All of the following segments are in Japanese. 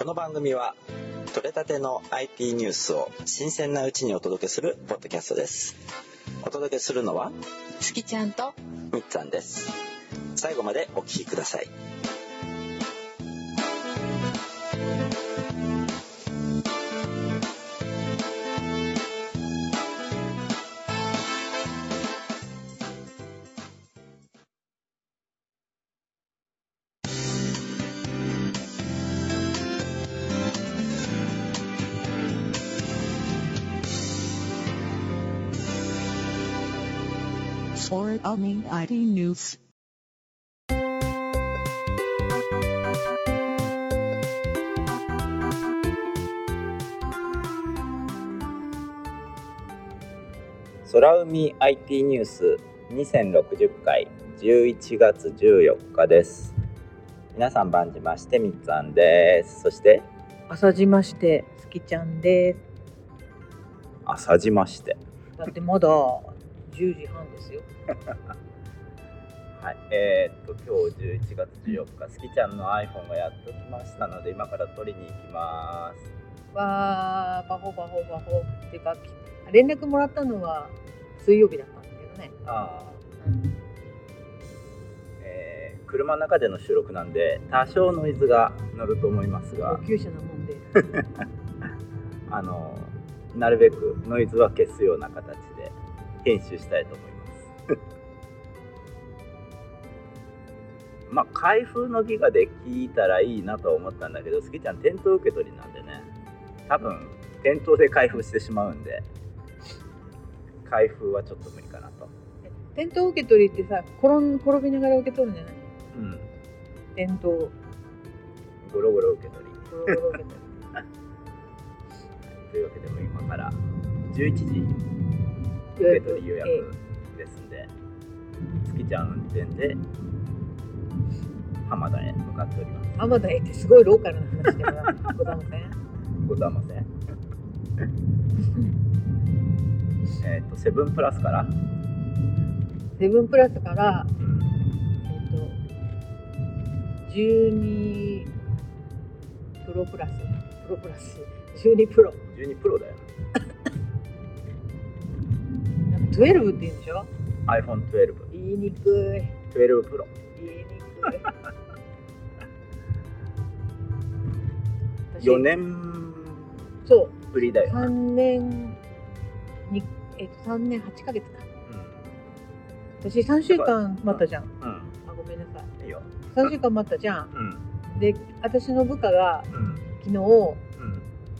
この番組は取れたての IT ニュースを新鮮なうちにお届けするポッドキャストです。お届けするのは月ちゃんとみっつぁんです。最後までお聞きください空海 IT News. 空海 IT ニュース2060回11月14日です皆さん晩じましてみっつぁんですそして朝じまして、すきちゃんです。朝じましてだってまだ10時半ですよ。はい、えーっと今日11月14日、すきちゃんの iPhone がやっと来ましたので今から取りに行きます。わー、パホパホパホ。っていうか、き連絡もらったのは水曜日だったんだけどね。あーうんえー車の中での収録なんで多少ノイズが乗ると思いますが高、級車なもんで。あのなるべくノイズは消すような形で編集したいと思います。まあ開封の儀ができたらいいなとは思ったんだけど、すきちゃん店頭受け取りなんでね、多分店頭で開封してしまうんで、開封はちょっと無理かなと。店頭受け取りってさ、転ん転びながら受け取るんじゃない？うん、店頭、ゴロゴロ受け取り。というわけでもう今から11時受け取り予約ですんで、すきちゃん運転で浜田へ向かっております。浜田へってすごいローカルな話だから、ございません。ございません。えっと、セブンプラスから、セブンプラスから、うん、えっと、12プロプラス、プロプラス、12プロ。12プロだよ。なんか12って言うんでしょ？iPhone12、言いにくい。12プロ。言いにくい。私4年そう、ぶりだよ。3年に、えっと、3年8ヶ月か。私3週間待ったじゃん。うん、あ、ごめんなさい。うん、いいよ。3週間待ったじゃん。うん、で、私の部下がうん、昨日、うん、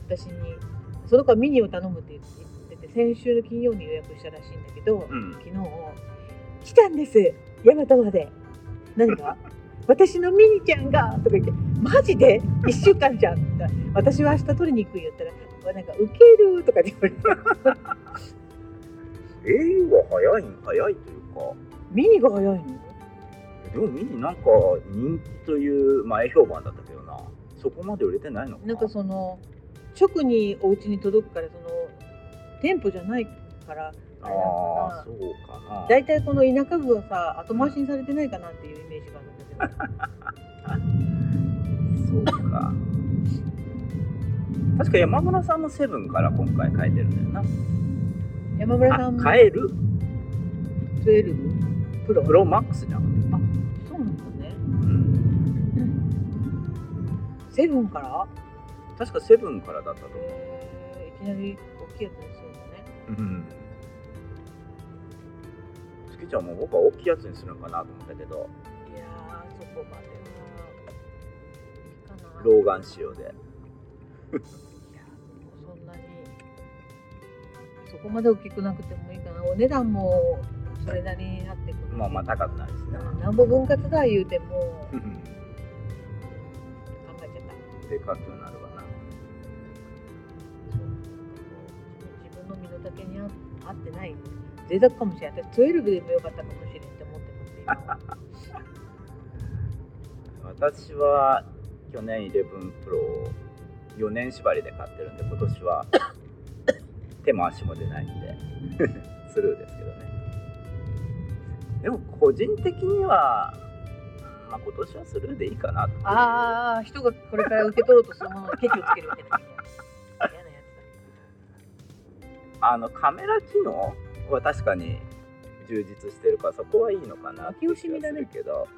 私に、その子はミニを頼むって言ってて、先週の金曜に予約したらしいんだけど、うん。昨日、来たんです大和まで。何が 私のミニちゃんがとか言って、マジで ?1 週間じゃん私は明日取りに行く言ったら、なんか、ウケるとか言われて、au は早いん早いというか、ミニが早いの？でもミニなんか人気という前評判だったけどな。そこまで売れてないのかな。なんかその、直にお家に届くから、その、店舗じゃないから、あれあ、かそうかな。な大体この田舎部はさ、後回しにされてないかなっていうイメージがあるんだけど。そうか。確か山村さんもセブンから今回変えてるんだよ山村さな。んもあ、変える12プロ？プロマックスじゃん。そうなんだねうん。セブンから、確かセブンからだったと思う。えーいきなり大きいやつにすうん。月ちゃんも僕は大きいやつにするのかなと思ったけど、いやーそこまでは。いいかな。老眼仕様で。いやそんなに。そこまで大きくなくてもいいかな。お値段もそれなりになってくるまあまあ高くなるしね。なんぼ分割だ言うても。考えちゃった。生環境になるわ分の身の丈に合合ってない。贅沢かもしれない。私12でもよかったかもしれんって思ってます。私は去年11 Pro を4年縛りで買ってるんで今年は 手も足も出ないんで スルーですけどね。でも個人的には、まあ、今年はスルーでいいかなああ人がこれから受け取ろうとするものをケチをつけるわけだみたあのカメラ機能？は確かに充実してるからそこはいいのかなって気がするけど、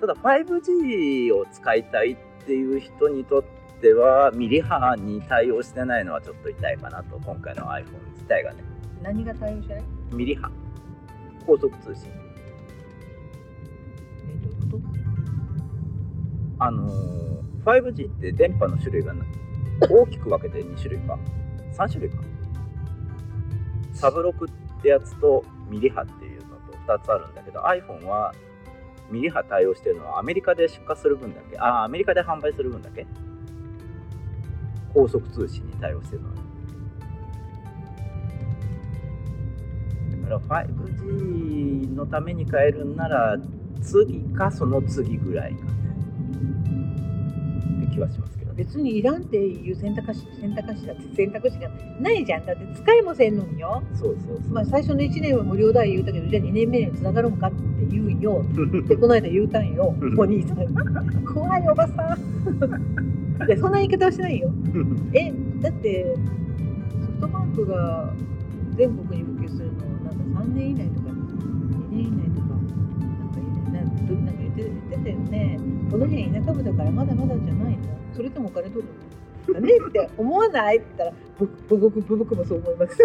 ただ 5G を使いたいっていう人にとってはミリ波に対応してないのはちょっと痛いかなと今回の iPhone 自体がね。何が対応してない？ミリ波。高速通信。えどういうこと？あのー 5G って電波の種類がな大きく分けて2種類か。3種類かサブロクってやつとミリ波っていうのと2つあるんだけど iPhone はミリ波対応してるのはアメリカで出荷する分だけ。あアメリカで販売する分だけ？高速通信に対応してるのは。だから 5G のために変えるんなら次かその次ぐらいかねって気はします別にいらんっていう選択肢選択肢だって選択肢がないじゃん。だって使いもせんのによ。そうそうまあ最初の1年は無料だ言うたけどじゃあ2年目につながるんかって言うんよ。でこの間言うたんよ。お兄さん。怖いおばさん。でそんな言い方はしないよ。えだってソフトバンクが全国に普及するのなんか3年以内とか2年以内とかなんか言などなんか言って言ってたよねこの辺田舎部だからまだまだじゃないのそれともお金取るのだねって思わないって言ったら僕僕僕僕もそう思います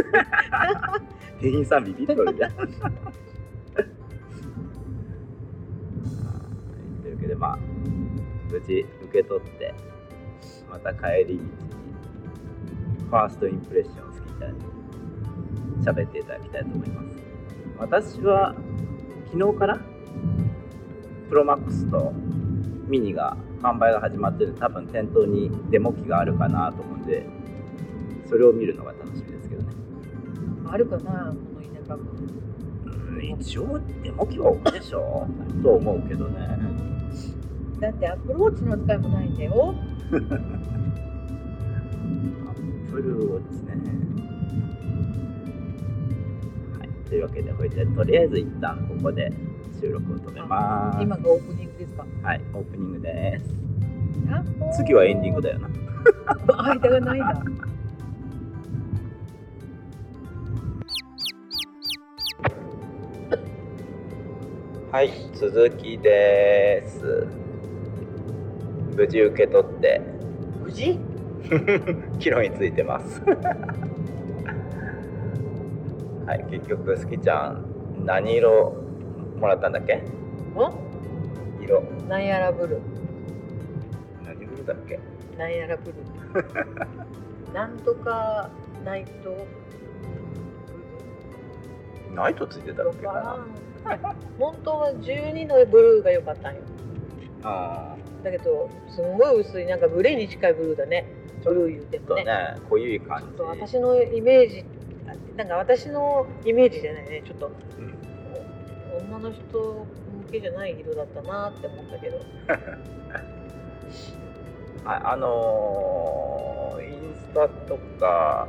店員さんビビっとるやん。言ってるけどまあ無事受け取ってまた帰り道にファーストインプレッションを好きたいに喋っていただきたいと思います。私は昨日からプロマックスとミニが販売が始まってる多分店頭にデモ機があるかなと思うんでそれを見るのが楽しみですけどね。あるかなこの田舎部うん一応デモ機は置くでしょと思うけどね。だってアップルウォッチの扱いもないんだよ。アップルウォッチねというわけでほいでとりあえず一旦ここで収録を止めます。今がオープニングですか？はいオープニングです。あ次はエンディングだよな。間がないんだはい続きです。無事受け取って。無事？キロについてますはい結局すきちゃん何色もらったんだっけ？ん色。なんやらブル。ー何色だっけ？なんやらブル。ー なんとかナイト。ナイトついてたっブルーけかな本当は12のブルーが良かったんよ。あだけどすんごい薄いなんかグレーに近いブルーだね。ブルー言うてーちょっともねね濃ゆい感じ。私のイメージなんか私のイメージじゃないね。ちょっと。うん。女の人向けじゃない色だったなって思ったけど。はい、あのーインスタとか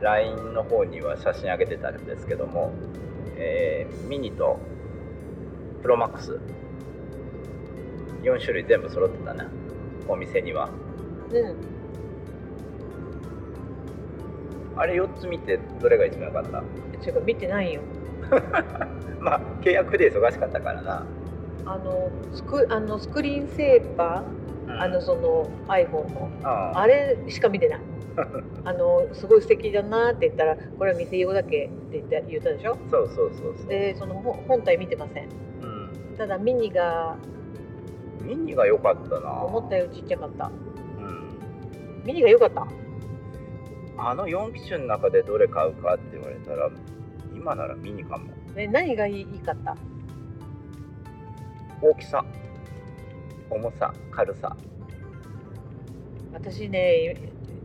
LINE の方には写真上げてたんですけども、えーミニとプロマックス。4種類全部揃ってたねお店には。うんあれ4つ見てどれが一番良かった？違う見てないよ。まあ契約で忙しかったからな、あのスクあのスクリーンセーバーあのその iPhone の。ああ。れしか見てない。あのすごい素敵だなって言ったらこれは店用だけって言った言ったでしょ？そうそうそうそう、でその本本体見てません。うん、ただミニがミニが良かったな。思ったよりちっちゃかった。うん。ミニが良かったあの4機種の中でどれ買うかって言われたら今ならミニかも。え何がいいかった？大きさ。重さ。軽さ。私ね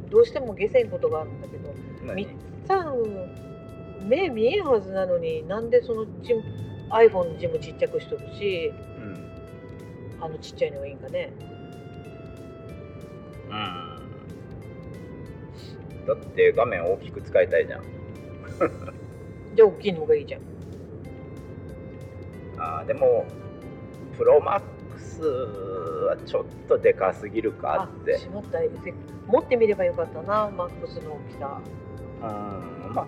どうしても下せんことがあるんだけどみっ何つぁん目見えんはずなのになんでその字 iPhone の字もちっちゃくしとるしうん。あのちっちゃいのがいいんかね。うんだって画面大きく使いたいじゃん。じゃあ大きいのがいいじゃん。あーでもプロマックスはちょっとでかすぎるかあって。しまった。せ持ってみればよかったなマックスの大きさ。うんまあ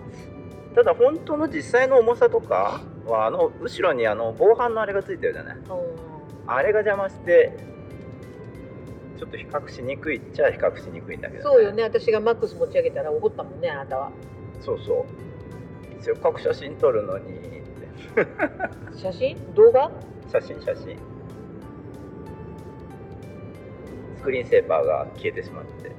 ただ本当の実際の重さとかはあの後ろにあの防犯のあれがついてるじゃない。うんあれが邪魔してちょっと比較しにくいっちゃ比較しにくいんだけど、そうよね。私がマックス持ち上げたら怒ったもんねあなたは。そうそう。せっかく写真撮るのに 写真？動画？写真写真。スクリーンセーパーが消えてしまって。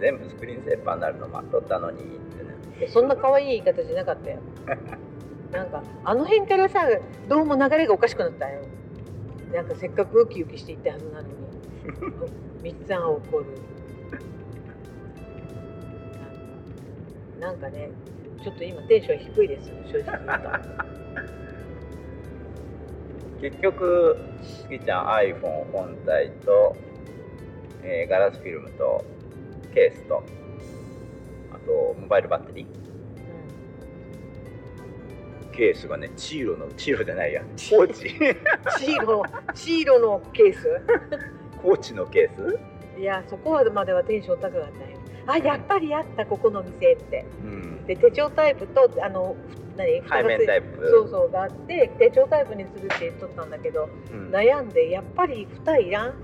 全部スクリーンセーパーになるの待っとったのにってね。えそんな可愛い言い方じゃなかったよ。なんかあの辺からさどうも流れがおかしくなったよ。なんかせっかくウキウキしていったはずなのに みっつぁん怒る。なんかねちょっと今テンション低いです正直言うと。結局スギちゃん iPhone 本体と、えーガラスフィルムとケースとあとモバイルバッテリー。ケースがねチーロのチーロじゃないや。コーチ。シーロシーロのケース？コーチのケース？いやそこまではテンション高かったよあやっぱりあったここの店って。うん。で手帳タイプとあの何背面タイプ。そうそうがあって手帳タイプにするって言っとったんだけどうん。悩んでやっぱり蓋いらん？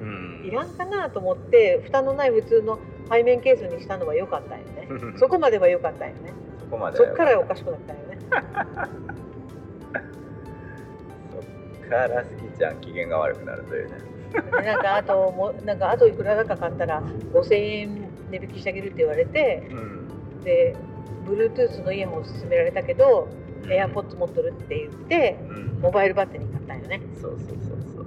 うん。いらんかなと思って蓋のない普通の背面ケースにしたのは良かったよね。そこまでは良かったよね。そこまでそっからおかしくなったよね。そっからスギちゃん機嫌が悪くなるというね。で なんかあともうなんかあといくらだか買ったら5000円値引きしてあげるって言われてうん。で Bluetooth のイヤホン勧められたけど AirPods 持っとるって言ってうん。モバイルバッテリー買ったんよね。そうそうそうそう。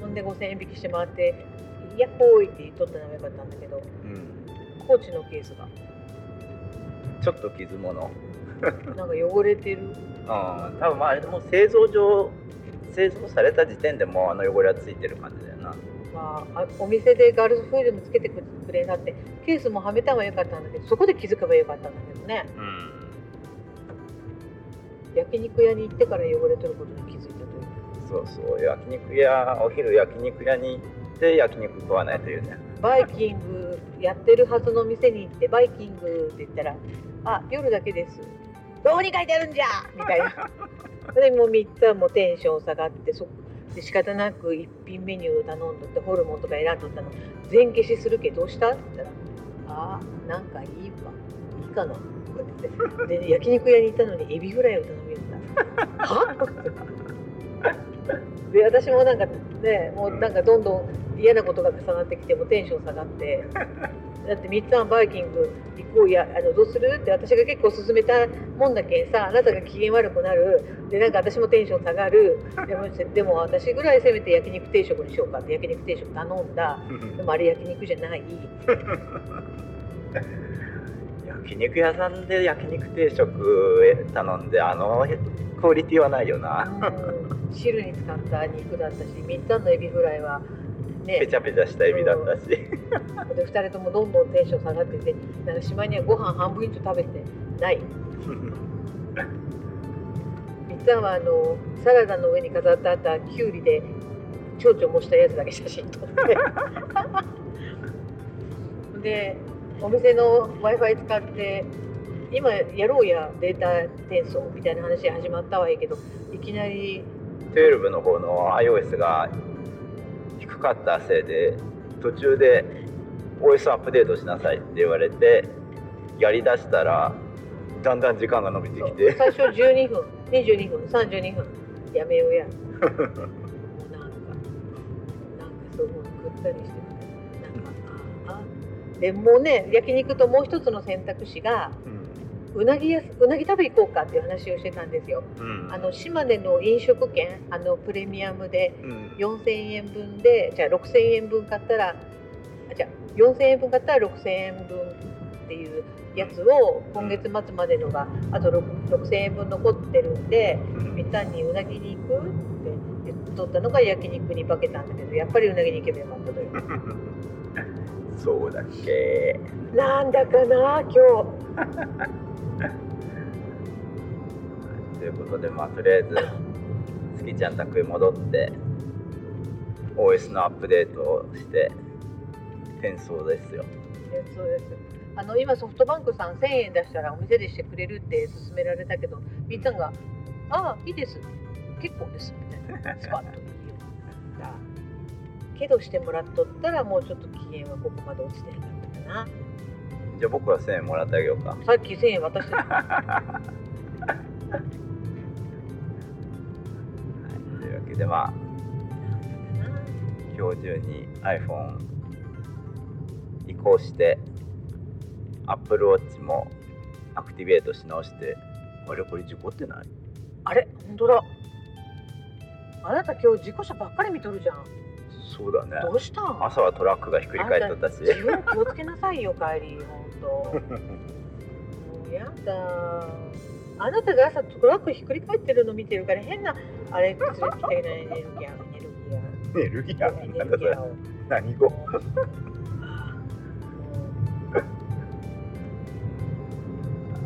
ほんで5000円引きしてもらって「やっほーい」って言っとったのがよかったんだけどうん。コーチのケースが。ちょっと傷物。なんか汚れてる。うん多分まああれでも製造上製造された時点でもうあの汚れはついてる感じだよな。まあ、あお店でガールズフィルムつけてくれなってケースもはめたのはよかったんだけどそこで気づけばよかったんだけどね。うん。焼肉屋に行ってから汚れとることに気づいたという。そうそう。焼肉屋お昼焼肉屋に行って焼肉食わないというね。バイキングやってるはずの店に行ってバイキングって言ったら「あ夜だけです」「どこに書いてあるんじゃ!」みたいな でもう3つはもうテンション下がってそんで仕方なく一品メニューを頼んどってホルモンとか選んどったの。全消しするけどどうした？って言ったら「あーなんかいいわ。いいかな」とか言って。で焼肉屋に行ったのにエビフライを頼みよった「はで私もなんかねもうなんかどんどん嫌なことが重なってきてもテンション下がって。だって三つはバイキング行こうやあのどうする？って私が結構勧めたもんだけんさあなたが機嫌悪くなる。でなんか私もテンション下がる。でもでも私ぐらいせめて焼肉定食にしようかって焼肉定食頼んだ。でもあれ焼肉じゃない。焼肉屋さんで焼肉定食頼んであのクオリティはないよな。うん。汁に使った肉だったし三つのエビフライはね。ペチャペチャしたエビだったし。で2人ともどんどんテンション下がっててなんかしまいにはご飯半分以上食べてない。みっちゃんはあのサラダの上に飾ってあったきゅうりで蝶々模したやつだけ写真撮って。でお店の w i f i 使って今やろうやデータ転送みたいな話始まったはいいけどいきなり12の方の iOS が低かったせいで途中で OS アップデートしなさいって言われてやりだしたらだんだん時間が伸びてきて。最初12分。22分。32分。やめようや。なんかなんかすごいぐったりしてなんかあでもね焼肉ともう一つの選択肢がうなぎやすうなぎ食べ行こうかっていう話をしてたんですよ。うん。あの島根の飲食券あのプレミアムでうん。4000円分でじゃあ6000円分買ったらあじゃあ4000円分買ったら6000円分っていうやつを今月末までのがあと6 6000円分残ってるんでみん。なにうなぎに行くって言っとったのが焼肉に化けたんだけどやっぱりうなぎに行けばよかったという。そうだっけ。なんだかな今日 ということでまあとりあえずスキちゃん宅へ戻って OS のアップデートをして転送ですよ。えそうです。あの今ソフトバンクさん1000円出したらお店でしてくれるって勧められたけどみっちゃんが「ああいいです。結構です」みたいな。スパッと言う。よだけどしてもらっとったらもうちょっと機嫌はここまで落ちてなかったかなじゃあ僕は1000円もらってあげようか。さっき1000円渡してた。というわけでまあ今日中に iPhone 移行して Apple Watch もアクティベートし直してあれこれ事故ってない？あれ本当だ。あなた今日事故車ばっかり見とるじゃんそうだね。どうした？ん朝はトラックがひっくり返っとったし。自分気をつけなさいよ帰り本当もうやだ。あなたが朝トラックひっくり返ってるの見てるから変なあれ連れてきたよね エネルギーエネルギーーエネルギ何語？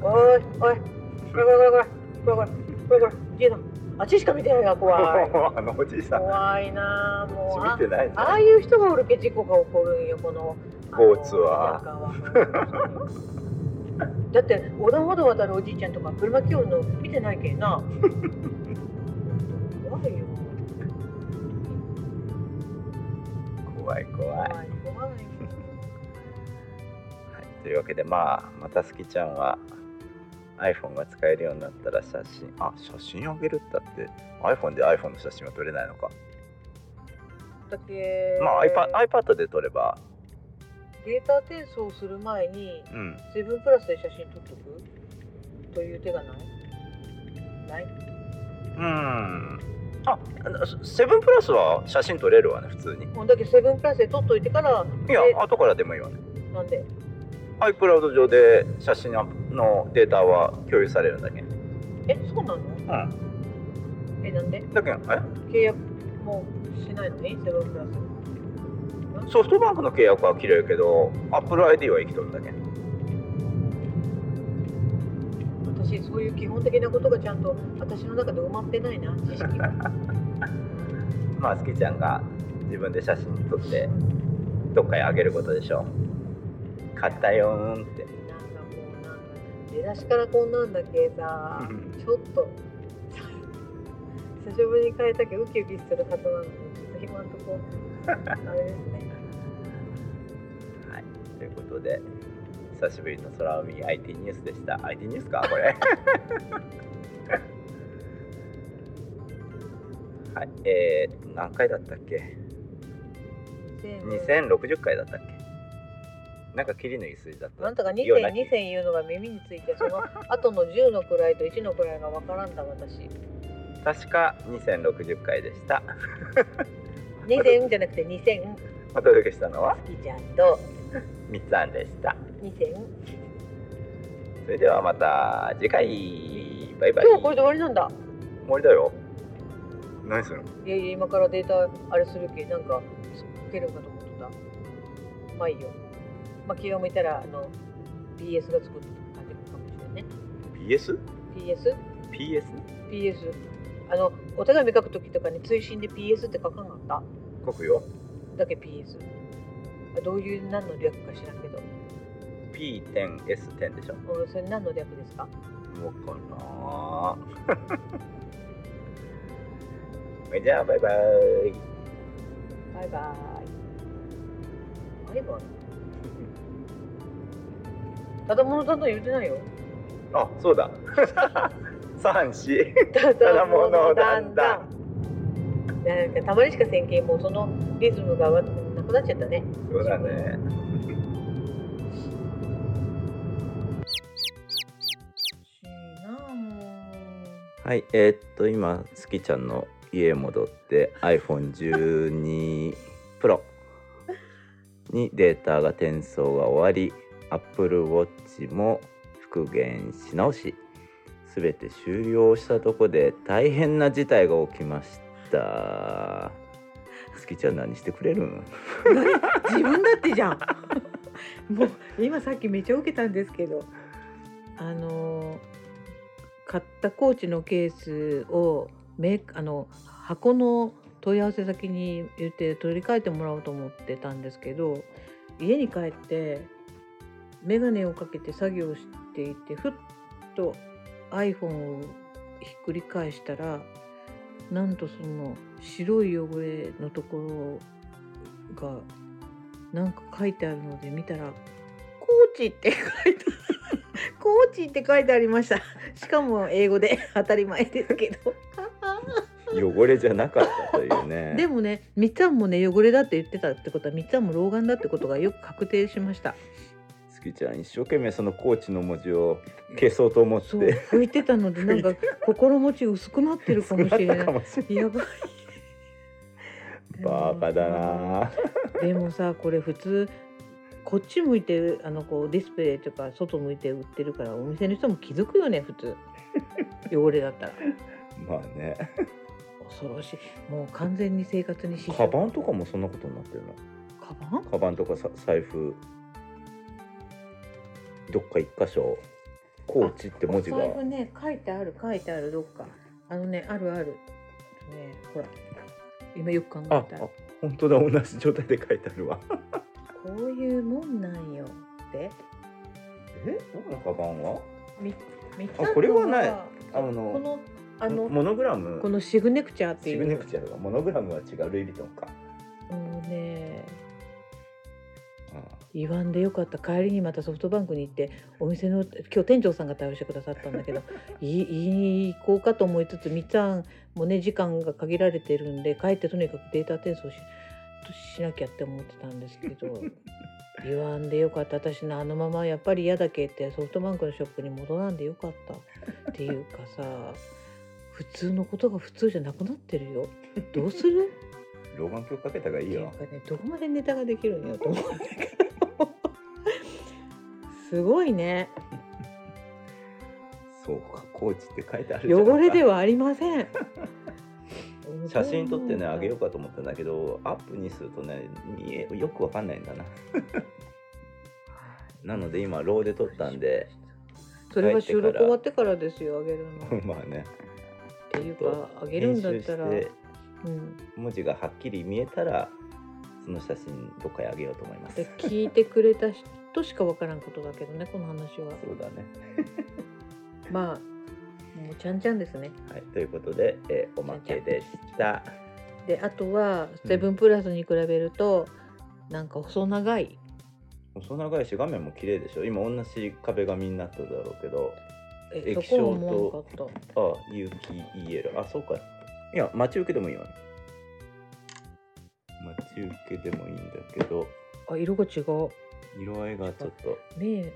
おいおいこれこれこれこれこれこれこれこれこれジーナあっちしか見てないが怖い。あのおじさん。怖いなあもう。あ見てないね。ああいう人がおるけ事故が起こるんよこの。交通は。あの田舎はだって横断歩道渡るおじいちゃんとか車来よるの見てないけんな。怖いよ。怖い怖い。怖い というわけでまあまたすきちゃんは iPhone が使えるようになったら写真あ写真あげるったって iPhone で iPhone の写真は撮れないのか、だけまあ iPad, iPad で撮れば。データ転送する前にうん。セブンプラスで写真撮っとく？という手がない？ない？うん。あセブンプラスは写真撮れるわね普通に。もうだけどセブンプラスで撮っといてからいやで後からでもいいわね。なんで？iCloud 上で写真のデータは共有されるんだけ？んえそうなの？うん。えなんで？だけんえ？契約もうしないの？にセブンプラスソフトバンクの契約は切れるけど AppleID は生きとるんだけ？ん私そういう基本的なことがちゃんと私の中で埋まってないな知識が。まあすきちゃんが自分で写真撮ってどっかへあげることでしょ買ったよーんって。なんかこうなんか出だしからこんなんだけさちょっと久しぶりに変えたけどウキウキするはずなのにちょっと今んとこ。あれですね。はい。ということで久しぶりの空海 IT ニュースでした。IT ニュースかこれ。はい。えー、と何回だったっけ？2060回だったっけ？なんか切りのいい数字だった。なんとか2ような線2線言うのが耳についてその 後の10の位と1の位がわからんだ私。確か2060回でした。2線じゃなくて2線お届けしたのは？好きちゃんと。みつあんでした。2線それではまた次回。バイバイ。今日これで終わりなんだ。終わりだよ。何するの？いやいや今からデータあれするけなんかつけるんかと思ってた。まあいいよまあ気が向いたらあの PS が作ってくるかもしれないね。PS? PS? PS? PS あのお手紙書くときとかに追伸で PS って書かんかった？書くよ。だけ PS あどういう何の略か知らんけど。P10S10 でしょ。うんそれ何の略ですか？わかんなー。じゃあバイバイ。バイバイ。バイバイただものだんだん言うてないよ。あそうだ。三四。ただものだんだん。なんかたまにしかせんけんもうそのリズムがわなくなっちゃったね。そうだね。はいえーっと今すきちゃんの家へ戻って iPhone12 Pro にデータが転送が終わり Apple Watch も復元し直し全て終了したとこで大変な事態が起きました。好きちゃん何してくれるん？自分だってじゃん。もう今さっきめっちゃ受けたんですけど。あの買ったコーチのケースをメあの箱の問い合わせ先に言って取り替えてもらおうと思ってたんですけど家に帰って眼鏡をかけて作業していてふっと iPhone をひっくり返したらなんとその白い汚れのところがなんか書いてあるので見たら「コーチ」って書いてある。コーチって書いてありました。しかも英語で当たり前ですけど。汚れじゃなかったというね。でもねみっつぁんもね汚れだって言ってたってことはみっつぁんも老眼だってことがよく確定しましたちゃん。一生懸命そのコーチの文字を消そうと思っそう。て拭いてたのでなんか 心持ち薄くなってるかもしれない。やばい。バカだな。でもさこれ普通こっち向いてあのこうディスプレイとか外向いて売ってるからお店の人も気づくよね普通。汚れだったら。まあね。恐ろしい。もう完全に生活に支カ障バンとかもそんなことになってるの？カバン？カバンとかさ財布どっか一箇所コーチって文字が。ね書いてある書いてあるどっか。あのねあるある。ねほら。今よく考あえたら。あ本当だ同じ状態で書いてあるわ。こういうもんなんよ。ってえ僕のカバンは？みみあこれはない。ああのこのあのモノグラム？このシグネクチャーっていう。シグネクチャーがモノグラムは違うルイ・ヴィトンか。もうねあ言わんでよかった。帰りにまたソフトバンクに行ってお店の今日店長さんが対応してくださったんだけど いい言いに行こうかと思いつつみっつぁんもね時間が限られてるんで帰ってとにかくデータ転送ししなきゃって思ってたんですけど 言わんでよかった。私のあのままやっぱり嫌だけってソフトバンクのショップに戻らんでよかった。っていうかさ 普通のことが普通じゃなくなってるよ。どうする？老眼鏡かけた方がいいよ。かねどこまでネタができるんよと思うすごいね。そうかコーチって書いてある汚れではありません。写真撮ってねあげようかと思ったんだけどアップにするとね見えよくわかんないんだな。なので今ローで撮ったんでそれは収録終わってからですよあげるの。っまあね。ていうかあげるんだったら、うん、文字がはっきり見えたらその写真どっかへあげようと思います。で聞いてくれた人しかわからんことだけどねこの話は。そうだね。まあもうちゃんちゃんですね。はいということで、えーおまけでした。であとはセブンプラスに比べると、なんか細長い。細長いし画面も綺麗でしょ？今同じ壁紙になっただろうけどえ液晶とあ有機 EL あそうか。いや待ち受けでもいいわ待ち受けでもいいんだけど。あ色が違う。色合いがちょっと。目。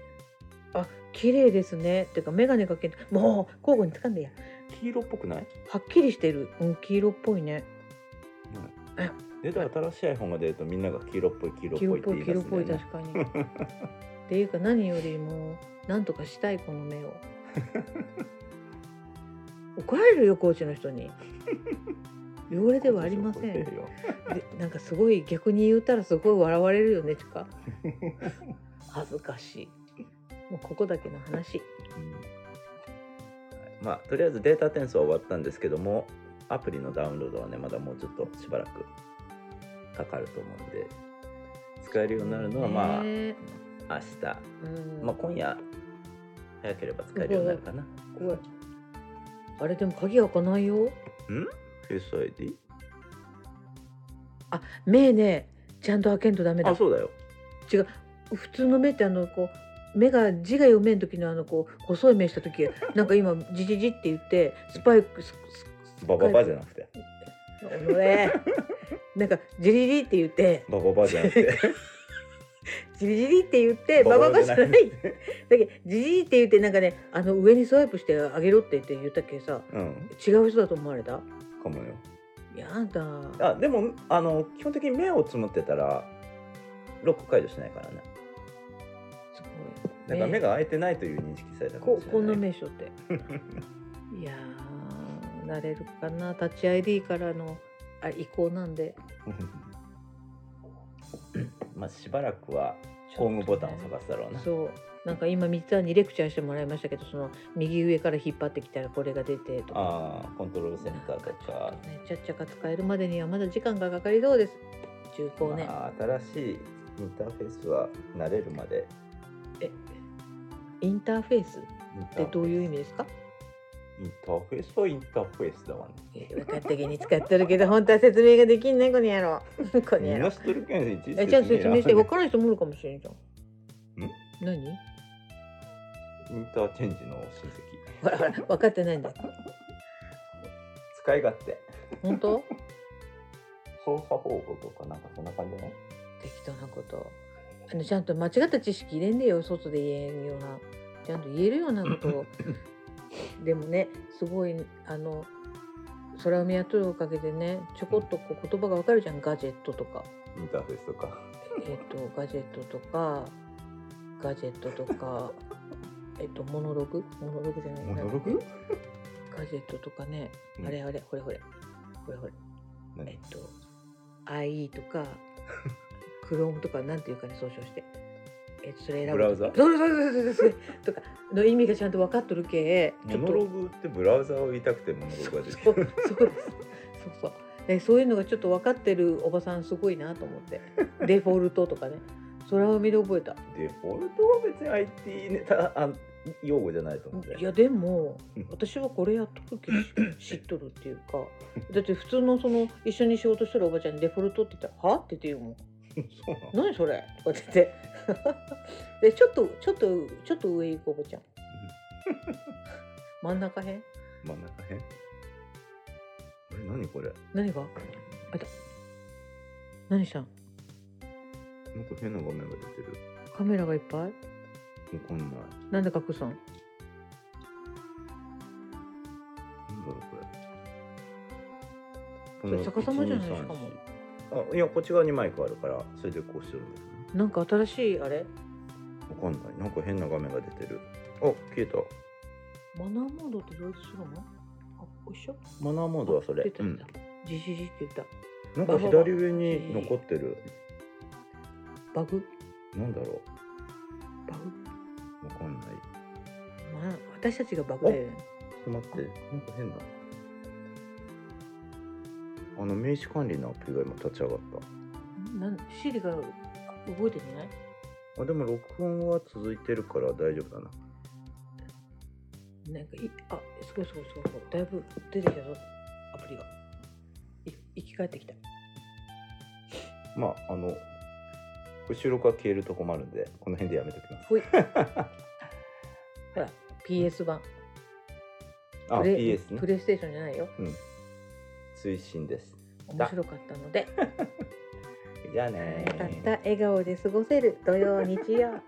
あ綺麗ですね。っていうか眼鏡かけてもう交互に掴んでや。黄色っぽくない？はっきりしてる、うん、黄色っぽいね。えで新しい iPhone が出るとみんなが黄色っぽい黄色っ黄色ぽいっぽい黄色っぽい確かに。っていうか何よりもなんとかしたいこの目を。怒られるよコーチの人に汚れではありません。でなんかすごい逆に言ったらすごい笑われるよねちか。恥ずかしい。もうここだけの話。うん。まあとりあえずデータ転送は終わったんですけどもアプリのダウンロードはねまだもうちょっとしばらくかかると思うんで使えるようになるのはまあね明日、うん。まあ今夜早ければ使えるようになるかな。あれでも鍵開かないよ。ん？Face ID? あ目ねちゃんと開けんとダメだ。あそうだよ。普通の目ってあのこう目が字が読めん時のあのこう細い目した時 なんか今ジジジって言ってスパイクススバババじゃなくて。俺なんかジリジリって言って。バババじゃなくて。ジリジリって言ってバババじゃない。だけどジジリって言ってなんかねあの上にスワイプしてあげろって言って言ったっけさ。うん。違う人だと思われた？かもよ。やだ。あでもあの基本的に目をつむってたらロック解除しないからね。すごだいから目が開いてないという認識されたかもしれない。ここの名所って。いやーなれるかな。タッチ ID からのあ移行なんで。まあしばらくはホームボタンを探すだろうな、そうなんか今三つにレクチャーしてもらいましたけどその右上から引っ張ってきたらこれが出てとか。ああコントロールセンターとか。ねちゃっちゃか使えるまでにはまだ時間がかかりそうです。中高ね、まあ、新しいインターフェースは慣れるまで。えインターフェースってどういう意味ですか？インターフェースはインターフェースだわね。えー分かった気に使ってるけど 本当は説明ができんねこの野郎。この野郎みんな知ってるけんいちいちえじゃあ説明してや分からない人もいるかもしれんじゃん？何？インターチェンジの親戚。ほらほら分かってないんだ。使い勝手。本当？操作方法とかなんかそんな感じの？適当なこと。あのちゃんと間違った知識入れんでよ。外で言えんような。ちゃんと言えるようなこと。を でもねすごいあの空海やっとるおかげでねちょこっとこう言葉がわかるじゃん。ガジェットとか。インターフェースとか。えっ、とガジェットとかガジェットとかえっとモノログ？モノログじゃない。モノログ？ガジェットとかね、うん。あれあれこれこれ。これこれ。え何っと IE とか Chrome とかなんていうかね総称して。えっとそれ選ぶ。ブラウザ？そうそうそうそうそう。とかの意味がちゃんと分かっとるけ。ちょっと。モノログってブラウザを言いたくてモノログが出てそうるそうですそうそう。でそういうのがちょっと分かってるおばさんすごいなと思って。デフォルトとかね空海で覚えた。デフォルトは別に IT ネタあ用語じゃないと思ういやでもうん。私はこれやっとくけど知っとるっていうかだって普通のその一緒に仕事してるおばちゃんにデフォルトって言ったら「は?」って言って言うもん。そう何それ？とか言って。でちょっとちょっとちょっと上行こうおばちゃん。真ん中へん真ん中へ何これ？何が？あいた何したん？なんか変な画面が出てる。カメラがいっぱい？わかんない。なんで隠すん？なんだろうこれ。それ逆さまじゃない？1 2 3しかも。あいやこっち側にマイクあるからそれでこうしてるんですね。なんか新しいあれ？わかんない。なんか変な画面が出てる。あ消えた。マナーモードってどうするの？あ一緒？マナーモードはそれ。うん出た出たじじじって言った。なんか左上に残ってるバグ？なんだろバグ？うわかんない。まあ私たちがバグだよね。ちょっと待って。なんか変だあの名刺管理のアプリが今立ち上がっなんシリが動いてない？たあでも録音は続いてるから大丈夫だな。なんかいあすごいすごいすごいすごいだいぶ出てきたぞ。アプリが。い生き返ってきた。まああの後ろが消えると困るんでこの辺でやめときます。ほい。ほら PS 版。あプレ PS ね。プレイステーションじゃないよ。推進です。面白かったので。じゃあねよかった笑顔で過ごせる土曜日曜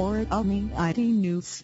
or for Omni IT News.